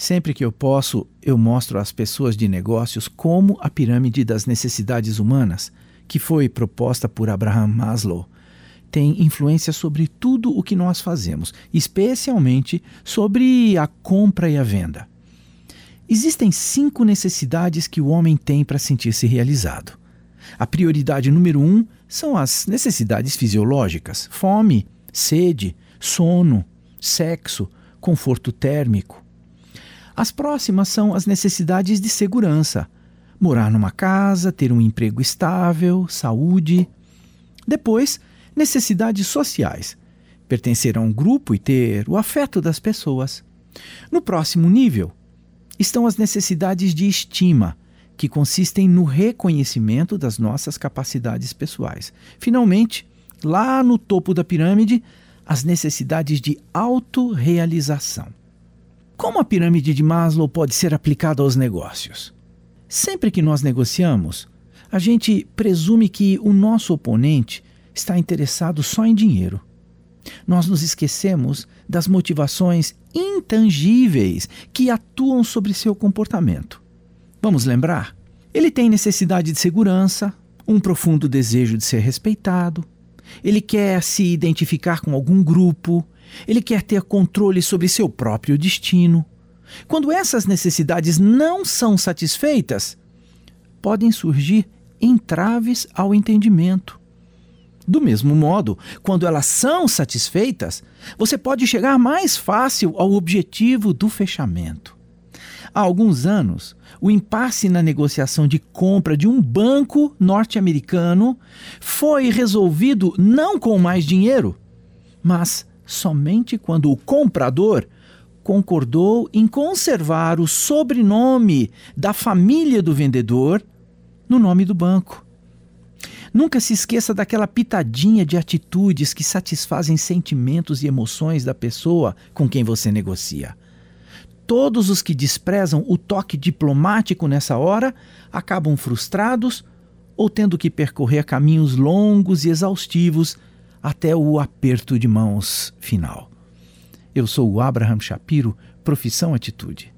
Sempre que eu posso, eu mostro às pessoas de negócios como a pirâmide das necessidades humanas, que foi proposta por Abraham Maslow, tem influência sobre tudo o que nós fazemos, especialmente sobre a compra e a venda. Existem cinco necessidades que o homem tem para sentir-se realizado. A prioridade número um são as necessidades fisiológicas: fome, sede, sono, sexo, conforto térmico. As próximas são as necessidades de segurança: morar numa casa, ter um emprego estável, saúde. Depois, necessidades sociais: pertencer a um grupo e ter o afeto das pessoas. No próximo nível estão as necessidades de estima, que consistem no reconhecimento das nossas capacidades pessoais. Finalmente, lá no topo da pirâmide, as necessidades de autorrealização. Como a pirâmide de Maslow pode ser aplicada aos negócios? Sempre que nós negociamos, a gente presume que o nosso oponente está interessado só em dinheiro. Nós nos esquecemos das motivações intangíveis que atuam sobre seu comportamento. Vamos lembrar? Ele tem necessidade de segurança, um profundo desejo de ser respeitado, ele quer se identificar com algum grupo, ele quer ter controle sobre seu próprio destino. Quando essas necessidades não são satisfeitas, podem surgir entraves ao entendimento. Do mesmo modo, quando elas são satisfeitas, você pode chegar mais fácil ao objetivo do fechamento. Há alguns anos, o impasse na negociação de compra de um banco norte-americano foi resolvido não com mais dinheiro, mas somente quando o comprador concordou em conservar o sobrenome da família do vendedor no nome do banco. Nunca se esqueça daquela pitadinha de atitudes que satisfazem sentimentos e emoções da pessoa com quem você negocia. Todos os que desprezam o toque diplomático nessa hora acabam frustrados ou tendo que percorrer caminhos longos e exaustivos até o aperto de mãos final. Eu sou o Abraham Shapiro, profissão Atitude.